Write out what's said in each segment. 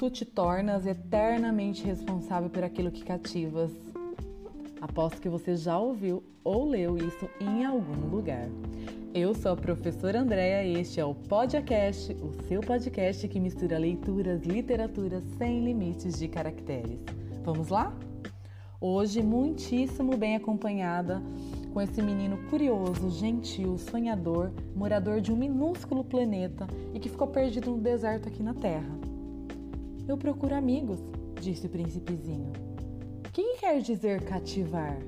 tu te tornas eternamente responsável por aquilo que cativas. Aposto que você já ouviu ou leu isso em algum lugar. Eu sou a professora Andréa e este é o Podcast, o seu podcast que mistura leituras, literatura sem limites de caracteres. Vamos lá? Hoje, muitíssimo bem acompanhada com esse menino curioso, gentil, sonhador, morador de um minúsculo planeta e que ficou perdido no deserto aqui na Terra. Eu procuro amigos, disse o príncipezinho. O que quer dizer cativar?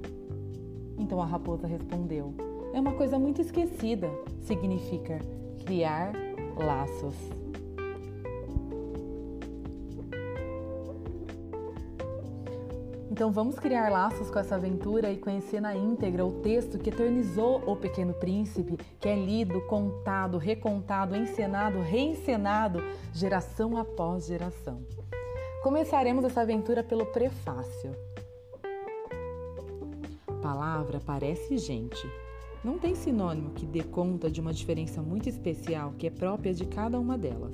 Então a raposa respondeu: É uma coisa muito esquecida. Significa criar laços. Então vamos criar laços com essa aventura e conhecer na íntegra o texto que eternizou o Pequeno Príncipe, que é lido, contado, recontado, encenado, reencenado, geração após geração. Começaremos essa aventura pelo prefácio. Palavra parece gente. Não tem sinônimo que dê conta de uma diferença muito especial que é própria de cada uma delas.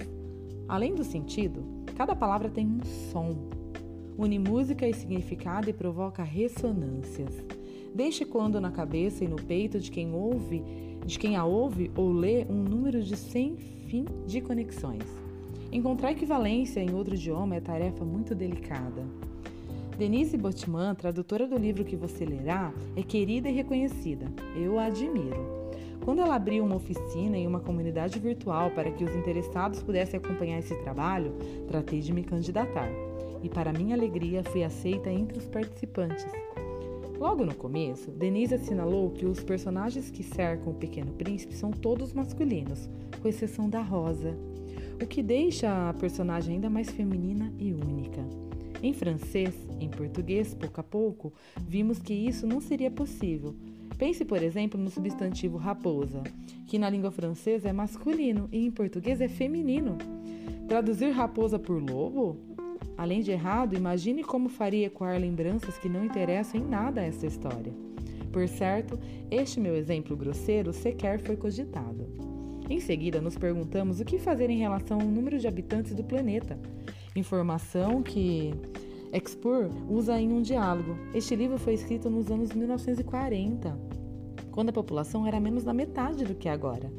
Além do sentido, cada palavra tem um som, une música e significado e provoca ressonâncias. Deixe quando na cabeça e no peito de quem ouve, de quem a ouve ou lê, um número de sem fim de conexões. Encontrar equivalência em outro idioma é tarefa muito delicada. Denise Botman, tradutora do livro que você lerá, é querida e reconhecida. Eu a admiro. Quando ela abriu uma oficina em uma comunidade virtual para que os interessados pudessem acompanhar esse trabalho, tratei de me candidatar e, para minha alegria, fui aceita entre os participantes. Logo no começo, Denise assinalou que os personagens que cercam o Pequeno Príncipe são todos masculinos, com exceção da Rosa, o que deixa a personagem ainda mais feminina e única. Em francês, em português, pouco a pouco, vimos que isso não seria possível. Pense, por exemplo, no substantivo raposa, que na língua francesa é masculino e em português é feminino. Traduzir raposa por lobo Além de errado, imagine como faria ecoar lembranças que não interessam em nada a essa história. Por certo, este meu exemplo grosseiro sequer foi cogitado. Em seguida, nos perguntamos o que fazer em relação ao número de habitantes do planeta. Informação que Expur usa em um diálogo. Este livro foi escrito nos anos 1940, quando a população era menos da metade do que agora.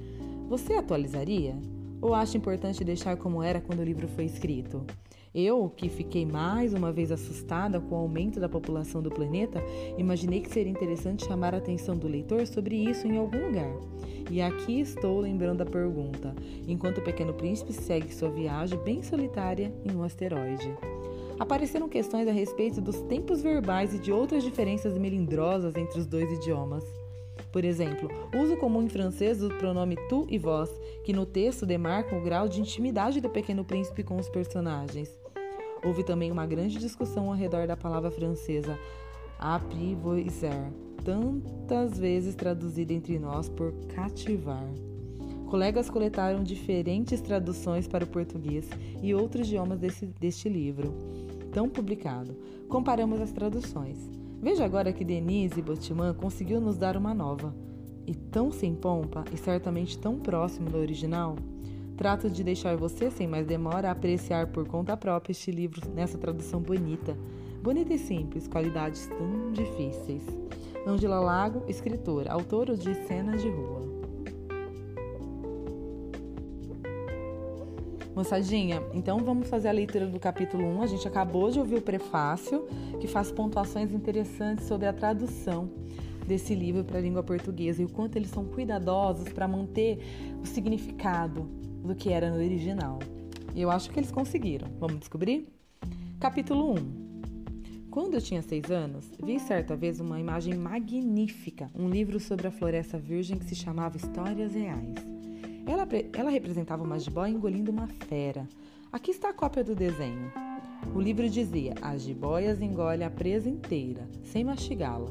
Você atualizaria? Ou acha importante deixar como era quando o livro foi escrito? Eu, que fiquei mais uma vez assustada com o aumento da população do planeta, imaginei que seria interessante chamar a atenção do leitor sobre isso em algum lugar. E aqui estou lembrando a pergunta, enquanto o Pequeno Príncipe segue sua viagem bem solitária em um asteroide. Apareceram questões a respeito dos tempos verbais e de outras diferenças melindrosas entre os dois idiomas. Por exemplo, uso comum em francês do pronome tu e vós, que no texto demarcam o grau de intimidade do pequeno príncipe com os personagens. Houve também uma grande discussão ao redor da palavra francesa apprivoiser, tantas vezes traduzida entre nós por cativar. Colegas coletaram diferentes traduções para o português e outros idiomas desse, deste livro, tão publicado. Comparamos as traduções. Veja agora que Denise Botman conseguiu nos dar uma nova, e tão sem pompa e certamente tão próximo do original. Trato de deixar você, sem mais demora, apreciar por conta própria este livro nessa tradução bonita. Bonita e simples, qualidades tão difíceis. Angela Lago, escritora, autora de Cenas de Rua. Moçadinha, então vamos fazer a leitura do capítulo 1. A gente acabou de ouvir o prefácio, que faz pontuações interessantes sobre a tradução desse livro para a língua portuguesa e o quanto eles são cuidadosos para manter o significado do que era no original. E eu acho que eles conseguiram. Vamos descobrir? Capítulo 1 quando eu tinha seis anos, vi certa vez uma imagem magnífica, um livro sobre a floresta virgem que se chamava Histórias Reais. Ela, ela representava uma jiboia engolindo uma fera. Aqui está a cópia do desenho. O livro dizia: As jiboias engolem a presa inteira, sem mastigá-la.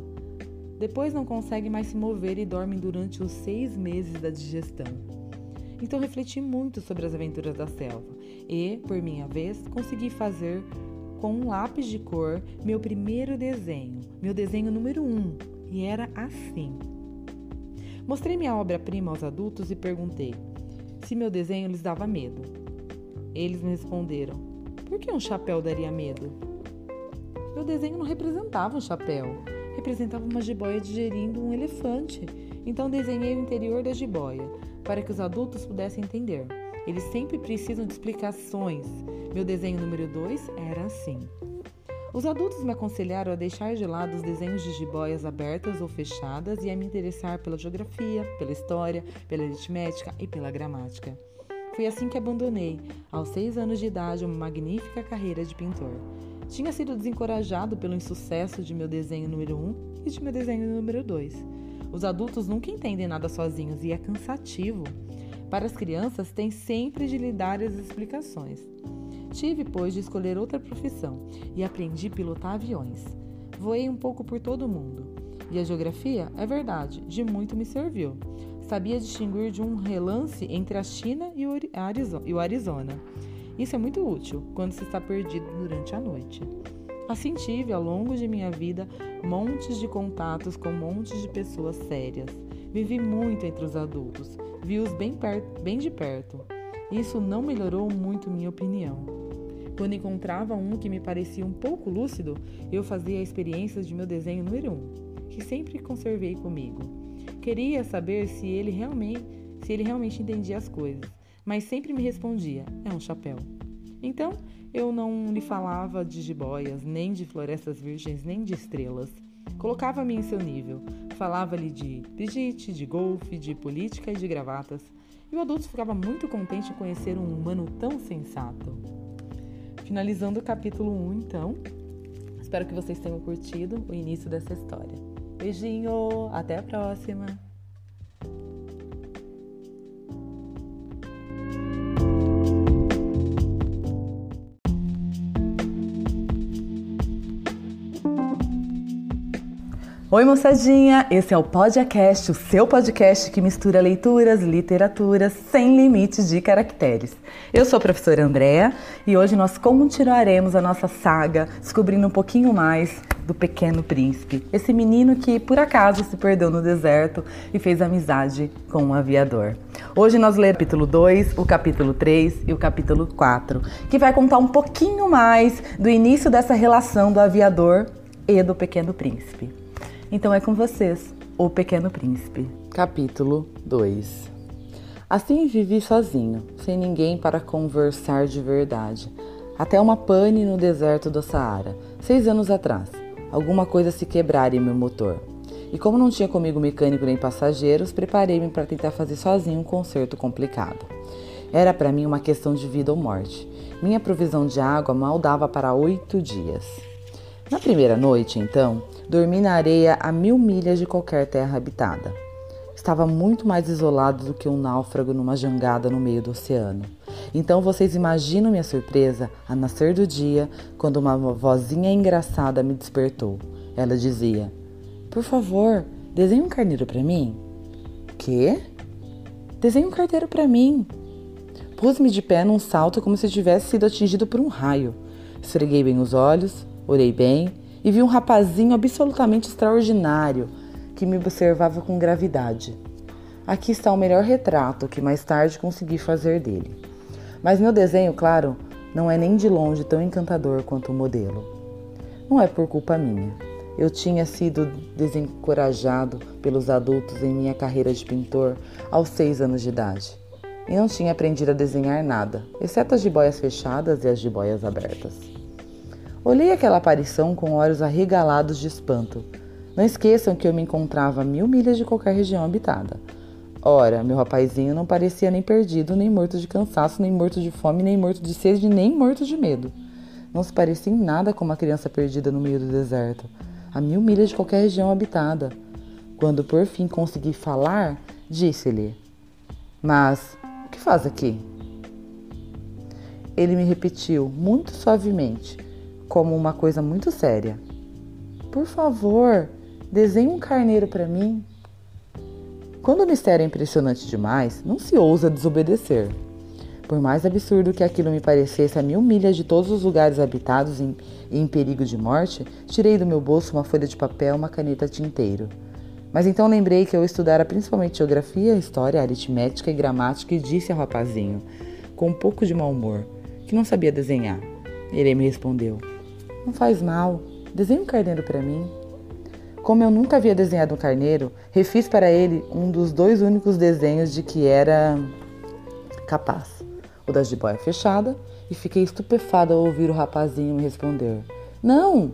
Depois não conseguem mais se mover e dormem durante os seis meses da digestão. Então refleti muito sobre as aventuras da selva e, por minha vez, consegui fazer com um lápis de cor meu primeiro desenho, meu desenho número um, e era assim. Mostrei minha obra-prima aos adultos e perguntei se meu desenho lhes dava medo. Eles me responderam: Por que um chapéu daria medo? Meu desenho não representava um chapéu, representava uma jiboia digerindo um elefante. Então desenhei o interior da jiboia, para que os adultos pudessem entender. Eles sempre precisam de explicações. Meu desenho número 2 era assim. Os adultos me aconselharam a deixar de lado os desenhos de jiboias abertas ou fechadas e a me interessar pela geografia, pela história, pela aritmética e pela gramática. Foi assim que abandonei, aos seis anos de idade, uma magnífica carreira de pintor. Tinha sido desencorajado pelo insucesso de meu desenho número 1 um e de meu desenho número 2. Os adultos nunca entendem nada sozinhos e é cansativo. Para as crianças, tem sempre de lhe dar as explicações. Tive, pois, de escolher outra profissão e aprendi a pilotar aviões. Voei um pouco por todo o mundo. E a geografia, é verdade, de muito me serviu. Sabia distinguir de um relance entre a China e o Arizona. Isso é muito útil quando se está perdido durante a noite. Assim tive, ao longo de minha vida, montes de contatos com montes de pessoas sérias. Vivi muito entre os adultos, vi-os bem, bem de perto. Isso não melhorou muito minha opinião. Quando encontrava um que me parecia um pouco lúcido, eu fazia experiências de meu desenho número um, que sempre conservei comigo. Queria saber se ele realmente, se ele realmente entendia as coisas, mas sempre me respondia: é um chapéu. Então, eu não lhe falava de jiboias, nem de florestas virgens, nem de estrelas. Colocava-me em seu nível. Falava-lhe de Brigitte, de golfe, de política e de gravatas. E o adulto ficava muito contente em conhecer um humano tão sensato. Finalizando o capítulo 1, então. Espero que vocês tenham curtido o início dessa história. Beijinho, até a próxima! Oi, moçadinha! Esse é o Podcast, o seu podcast que mistura leituras, literaturas sem limites de caracteres. Eu sou a professora Andréa e hoje nós continuaremos a nossa saga descobrindo um pouquinho mais do Pequeno Príncipe, esse menino que por acaso se perdeu no deserto e fez amizade com um aviador. Hoje nós leremos o capítulo 2, o capítulo 3 e o capítulo 4, que vai contar um pouquinho mais do início dessa relação do aviador e do Pequeno Príncipe. Então é com vocês, O Pequeno Príncipe. Capítulo 2 Assim vivi sozinho, sem ninguém para conversar de verdade, até uma pane no deserto do Saara, seis anos atrás. Alguma coisa se quebrara em meu motor. E como não tinha comigo mecânico nem passageiros, preparei-me para tentar fazer sozinho um conserto complicado. Era para mim uma questão de vida ou morte. Minha provisão de água mal dava para oito dias. Na primeira noite, então, dormi na areia a mil milhas de qualquer terra habitada. Estava muito mais isolado do que um náufrago numa jangada no meio do oceano. Então vocês imaginam minha surpresa a nascer do dia quando uma vozinha engraçada me despertou. Ela dizia: Por favor, desenhe um carneiro para mim. Quê? Desenhe um carneiro para mim. Pus-me de pé num salto como se tivesse sido atingido por um raio. Esfreguei bem os olhos, Orei bem e vi um rapazinho absolutamente extraordinário que me observava com gravidade. Aqui está o melhor retrato que mais tarde consegui fazer dele. Mas meu desenho, claro, não é nem de longe tão encantador quanto o modelo. Não é por culpa minha. Eu tinha sido desencorajado pelos adultos em minha carreira de pintor aos seis anos de idade. E não tinha aprendido a desenhar nada, exceto as jiboias fechadas e as jiboias abertas. Olhei aquela aparição com olhos arregalados de espanto. Não esqueçam que eu me encontrava a mil milhas de qualquer região habitada. Ora, meu rapazinho não parecia nem perdido, nem morto de cansaço, nem morto de fome, nem morto de sede, nem morto de medo. Não se parecia em nada com uma criança perdida no meio do deserto, a mil milhas de qualquer região habitada. Quando por fim consegui falar, disse-lhe: Mas o que faz aqui? Ele me repetiu muito suavemente como uma coisa muito séria. Por favor, desenhe um carneiro para mim. Quando o mistério é impressionante demais, não se ousa desobedecer. Por mais absurdo que aquilo me parecesse a mil milhas de todos os lugares habitados e em, em perigo de morte, tirei do meu bolso uma folha de papel e uma caneta tinteiro. Mas então lembrei que eu estudara principalmente geografia, história, aritmética e gramática e disse ao rapazinho, com um pouco de mau humor, que não sabia desenhar. Ele me respondeu: Não faz mal, desenhe um carneiro para mim. Como eu nunca havia desenhado um carneiro, refiz para ele um dos dois únicos desenhos de que era capaz, o da jiboia fechada, e fiquei estupefada ao ouvir o rapazinho me responder: Não,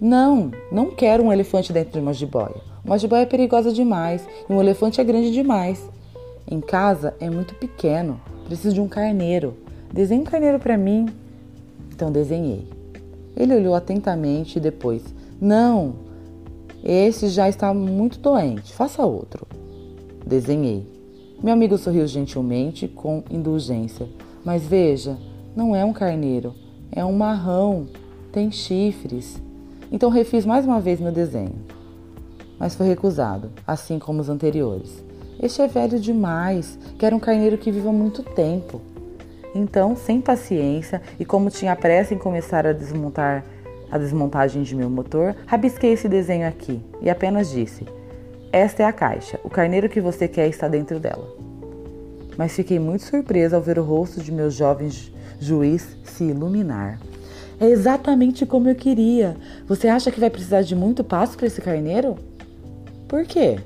não, não quero um elefante dentro de uma jiboia. Uma jiboia é perigosa demais e um elefante é grande demais. Em casa é muito pequeno, preciso de um carneiro. Desenhe um carneiro para mim. Então desenhei. Ele olhou atentamente e depois: Não, esse já está muito doente, faça outro. Desenhei. Meu amigo sorriu gentilmente, com indulgência. Mas veja, não é um carneiro, é um marrão, tem chifres. Então refiz mais uma vez meu desenho. Mas foi recusado, assim como os anteriores. Este é velho demais, quero um carneiro que viva muito tempo. Então, sem paciência e como tinha pressa em começar a desmontar a desmontagem de meu motor, rabisquei esse desenho aqui e apenas disse: Esta é a caixa, o carneiro que você quer está dentro dela. Mas fiquei muito surpresa ao ver o rosto de meu jovem juiz se iluminar. É exatamente como eu queria. Você acha que vai precisar de muito passo para esse carneiro? Por quê?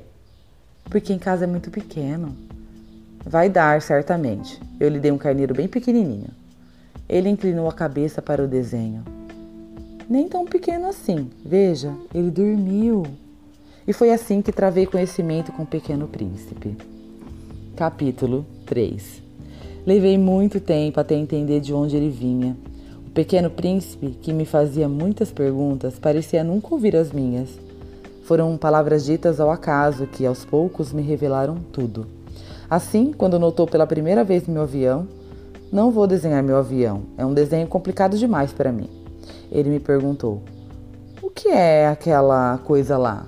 Porque em casa é muito pequeno. Vai dar, certamente. Eu lhe dei um carneiro bem pequenininho. Ele inclinou a cabeça para o desenho nem tão pequeno assim. Veja, ele dormiu. E foi assim que travei conhecimento com o pequeno príncipe. Capítulo 3 Levei muito tempo até entender de onde ele vinha. O pequeno príncipe, que me fazia muitas perguntas, parecia nunca ouvir as minhas. Foram palavras ditas ao acaso que, aos poucos, me revelaram tudo. Assim, quando notou pela primeira vez meu avião, não vou desenhar meu avião, é um desenho complicado demais para mim. Ele me perguntou: O que é aquela coisa lá?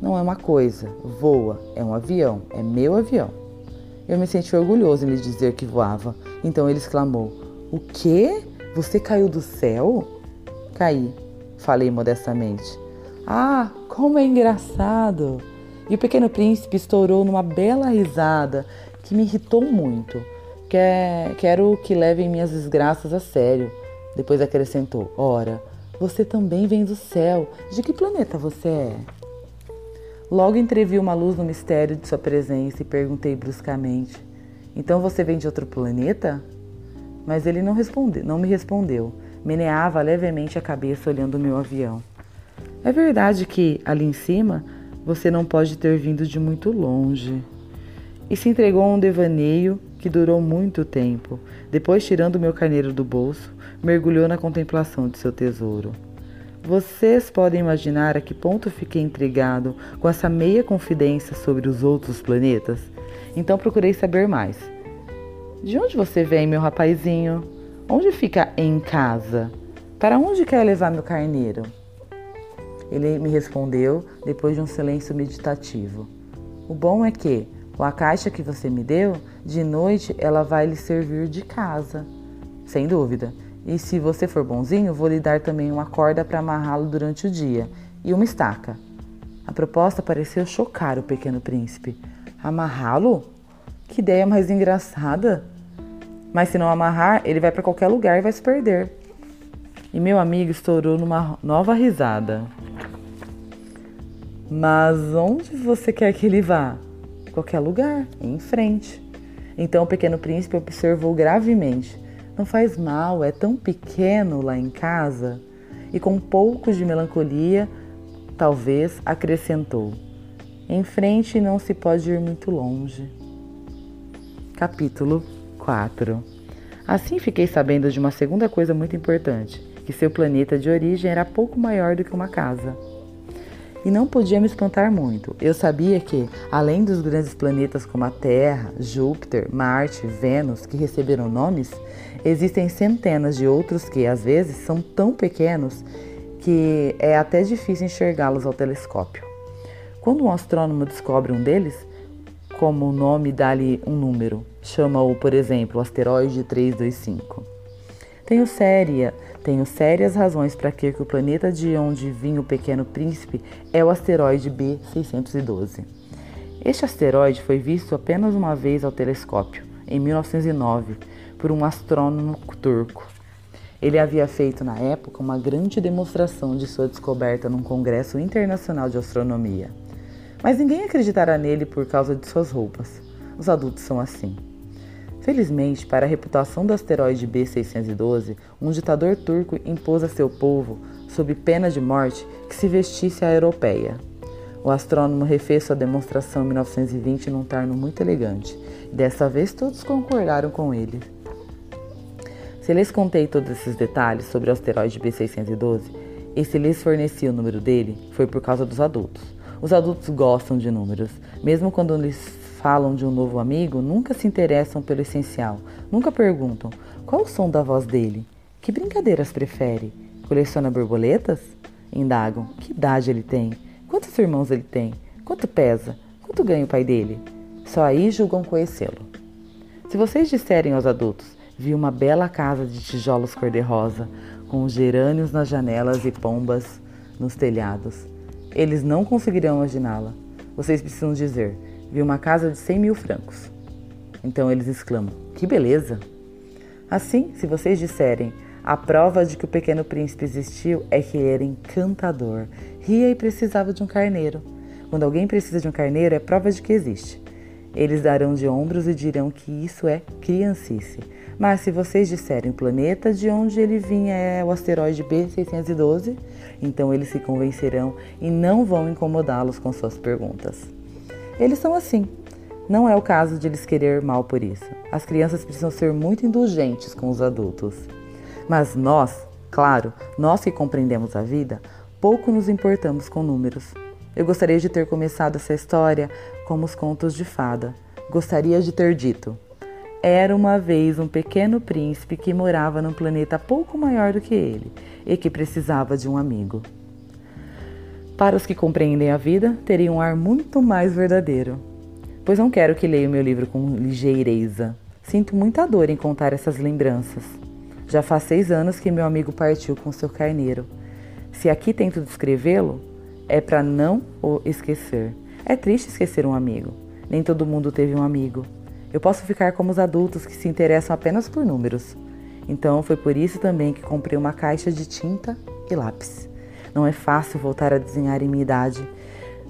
Não é uma coisa, voa, é um avião, é meu avião. Eu me senti orgulhoso em lhe dizer que voava. Então ele exclamou: O quê? Você caiu do céu? Caí, falei modestamente. Ah, como é engraçado! E o pequeno príncipe estourou numa bela risada que me irritou muito. Quer, quero que levem minhas desgraças a sério. Depois acrescentou: Ora, você também vem do céu. De que planeta você é? Logo entrevi uma luz no mistério de sua presença e perguntei bruscamente: Então você vem de outro planeta? Mas ele não, respondeu, não me respondeu. Meneava levemente a cabeça olhando o meu avião. É verdade que, ali em cima, você não pode ter vindo de muito longe. E se entregou a um devaneio que durou muito tempo. Depois, tirando meu carneiro do bolso, mergulhou na contemplação de seu tesouro. Vocês podem imaginar a que ponto fiquei intrigado com essa meia confidência sobre os outros planetas? Então procurei saber mais. De onde você vem, meu rapazinho? Onde fica em casa? Para onde quer levar meu carneiro? Ele me respondeu depois de um silêncio meditativo. O bom é que, com a caixa que você me deu, de noite ela vai lhe servir de casa. Sem dúvida. E se você for bonzinho, vou lhe dar também uma corda para amarrá-lo durante o dia e uma estaca. A proposta pareceu chocar o pequeno príncipe. Amarrá-lo? Que ideia mais engraçada! Mas se não amarrar, ele vai para qualquer lugar e vai se perder. E meu amigo estourou numa nova risada. Mas onde você quer que ele vá? Qualquer lugar, em frente. Então o pequeno príncipe observou gravemente não faz mal, é tão pequeno lá em casa. E com um pouco de melancolia, talvez acrescentou: Em frente não se pode ir muito longe. Capítulo 4 Assim fiquei sabendo de uma segunda coisa muito importante: que seu planeta de origem era pouco maior do que uma casa. E não podia me espantar muito. Eu sabia que, além dos grandes planetas como a Terra, Júpiter, Marte, Vênus, que receberam nomes, existem centenas de outros que, às vezes, são tão pequenos que é até difícil enxergá-los ao telescópio. Quando um astrônomo descobre um deles, como o nome dá-lhe um número, chama-o, por exemplo, asteroide 325. Tenho séria tenho sérias razões para crer que o planeta de onde vinha o Pequeno Príncipe é o asteroide B612. Este asteroide foi visto apenas uma vez ao telescópio, em 1909, por um astrônomo turco. Ele havia feito na época uma grande demonstração de sua descoberta num congresso internacional de astronomia. Mas ninguém acreditará nele por causa de suas roupas. Os adultos são assim. Felizmente, para a reputação do asteroide B612, um ditador turco impôs a seu povo, sob pena de morte, que se vestisse a europeia. O astrônomo refez sua demonstração em 1920 num terno muito elegante. Dessa vez todos concordaram com ele. Se lhes contei todos esses detalhes sobre o asteroide B612 e se lhes forneci o número dele, foi por causa dos adultos. Os adultos gostam de números, mesmo quando lhes falam de um novo amigo nunca se interessam pelo essencial, nunca perguntam qual o som da voz dele, que brincadeiras prefere, coleciona borboletas? Indagam que idade ele tem, quantos irmãos ele tem, quanto pesa, quanto ganha o pai dele. Só aí julgam conhecê-lo. Se vocês disserem aos adultos, vi uma bela casa de tijolos cor-de-rosa, com gerânios nas janelas e pombas nos telhados, eles não conseguirão imaginá-la. Vocês precisam dizer, viu uma casa de 100 mil francos. Então eles exclamam: Que beleza! Assim, se vocês disserem a prova de que o pequeno príncipe existiu é que ele era encantador, ria e precisava de um carneiro. Quando alguém precisa de um carneiro, é prova de que existe. Eles darão de ombros e dirão que isso é criancice. Mas se vocês disserem o planeta de onde ele vinha é o asteroide B612, então eles se convencerão e não vão incomodá-los com suas perguntas. Eles são assim. Não é o caso de eles querer mal por isso. As crianças precisam ser muito indulgentes com os adultos. Mas nós, claro, nós que compreendemos a vida, pouco nos importamos com números. Eu gostaria de ter começado essa história como os contos de fada. Gostaria de ter dito: Era uma vez um pequeno príncipe que morava num planeta pouco maior do que ele e que precisava de um amigo. Para os que compreendem a vida, teria um ar muito mais verdadeiro. Pois não quero que leia o meu livro com ligeireza. Sinto muita dor em contar essas lembranças. Já faz seis anos que meu amigo partiu com seu carneiro. Se aqui tento descrevê-lo, é para não o esquecer. É triste esquecer um amigo. Nem todo mundo teve um amigo. Eu posso ficar como os adultos que se interessam apenas por números. Então foi por isso também que comprei uma caixa de tinta e lápis. Não é fácil voltar a desenhar em minha idade,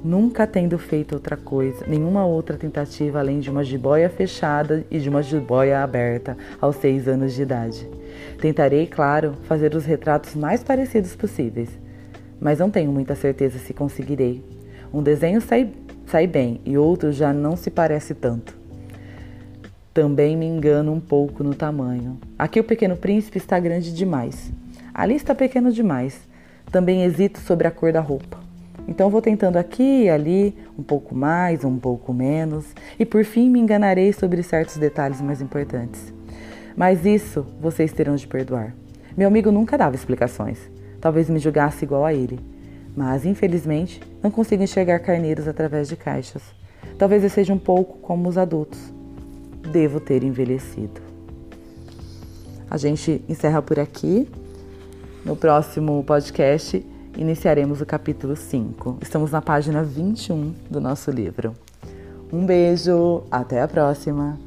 nunca tendo feito outra coisa, nenhuma outra tentativa além de uma jiboia fechada e de uma jiboia aberta aos seis anos de idade. Tentarei, claro, fazer os retratos mais parecidos possíveis, mas não tenho muita certeza se conseguirei. Um desenho sai, sai bem e outro já não se parece tanto. Também me engano um pouco no tamanho. Aqui o Pequeno Príncipe está grande demais. Ali está pequeno demais. Também hesito sobre a cor da roupa. Então vou tentando aqui e ali, um pouco mais, um pouco menos, e por fim me enganarei sobre certos detalhes mais importantes. Mas isso vocês terão de perdoar. Meu amigo nunca dava explicações. Talvez me julgasse igual a ele. Mas, infelizmente, não consigo enxergar carneiros através de caixas. Talvez eu seja um pouco como os adultos. Devo ter envelhecido. A gente encerra por aqui. No próximo podcast, iniciaremos o capítulo 5. Estamos na página 21 do nosso livro. Um beijo, até a próxima!